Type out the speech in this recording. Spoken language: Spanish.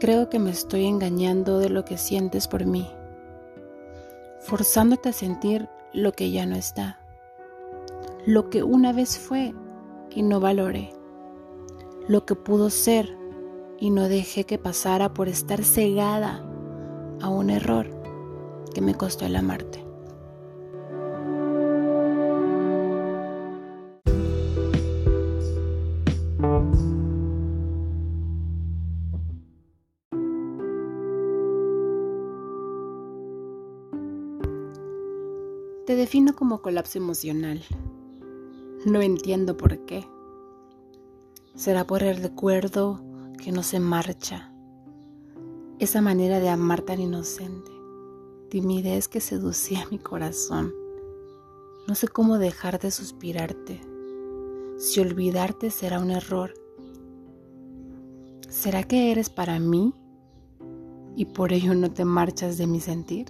Creo que me estoy engañando de lo que sientes por mí, forzándote a sentir lo que ya no está, lo que una vez fue y no valoré, lo que pudo ser y no dejé que pasara por estar cegada a un error que me costó el amarte. Te defino como colapso emocional. No entiendo por qué. ¿Será por el recuerdo que no se marcha? Esa manera de amar tan inocente, timidez que seducía mi corazón. No sé cómo dejar de suspirarte. Si olvidarte será un error. ¿Será que eres para mí y por ello no te marchas de mi sentir?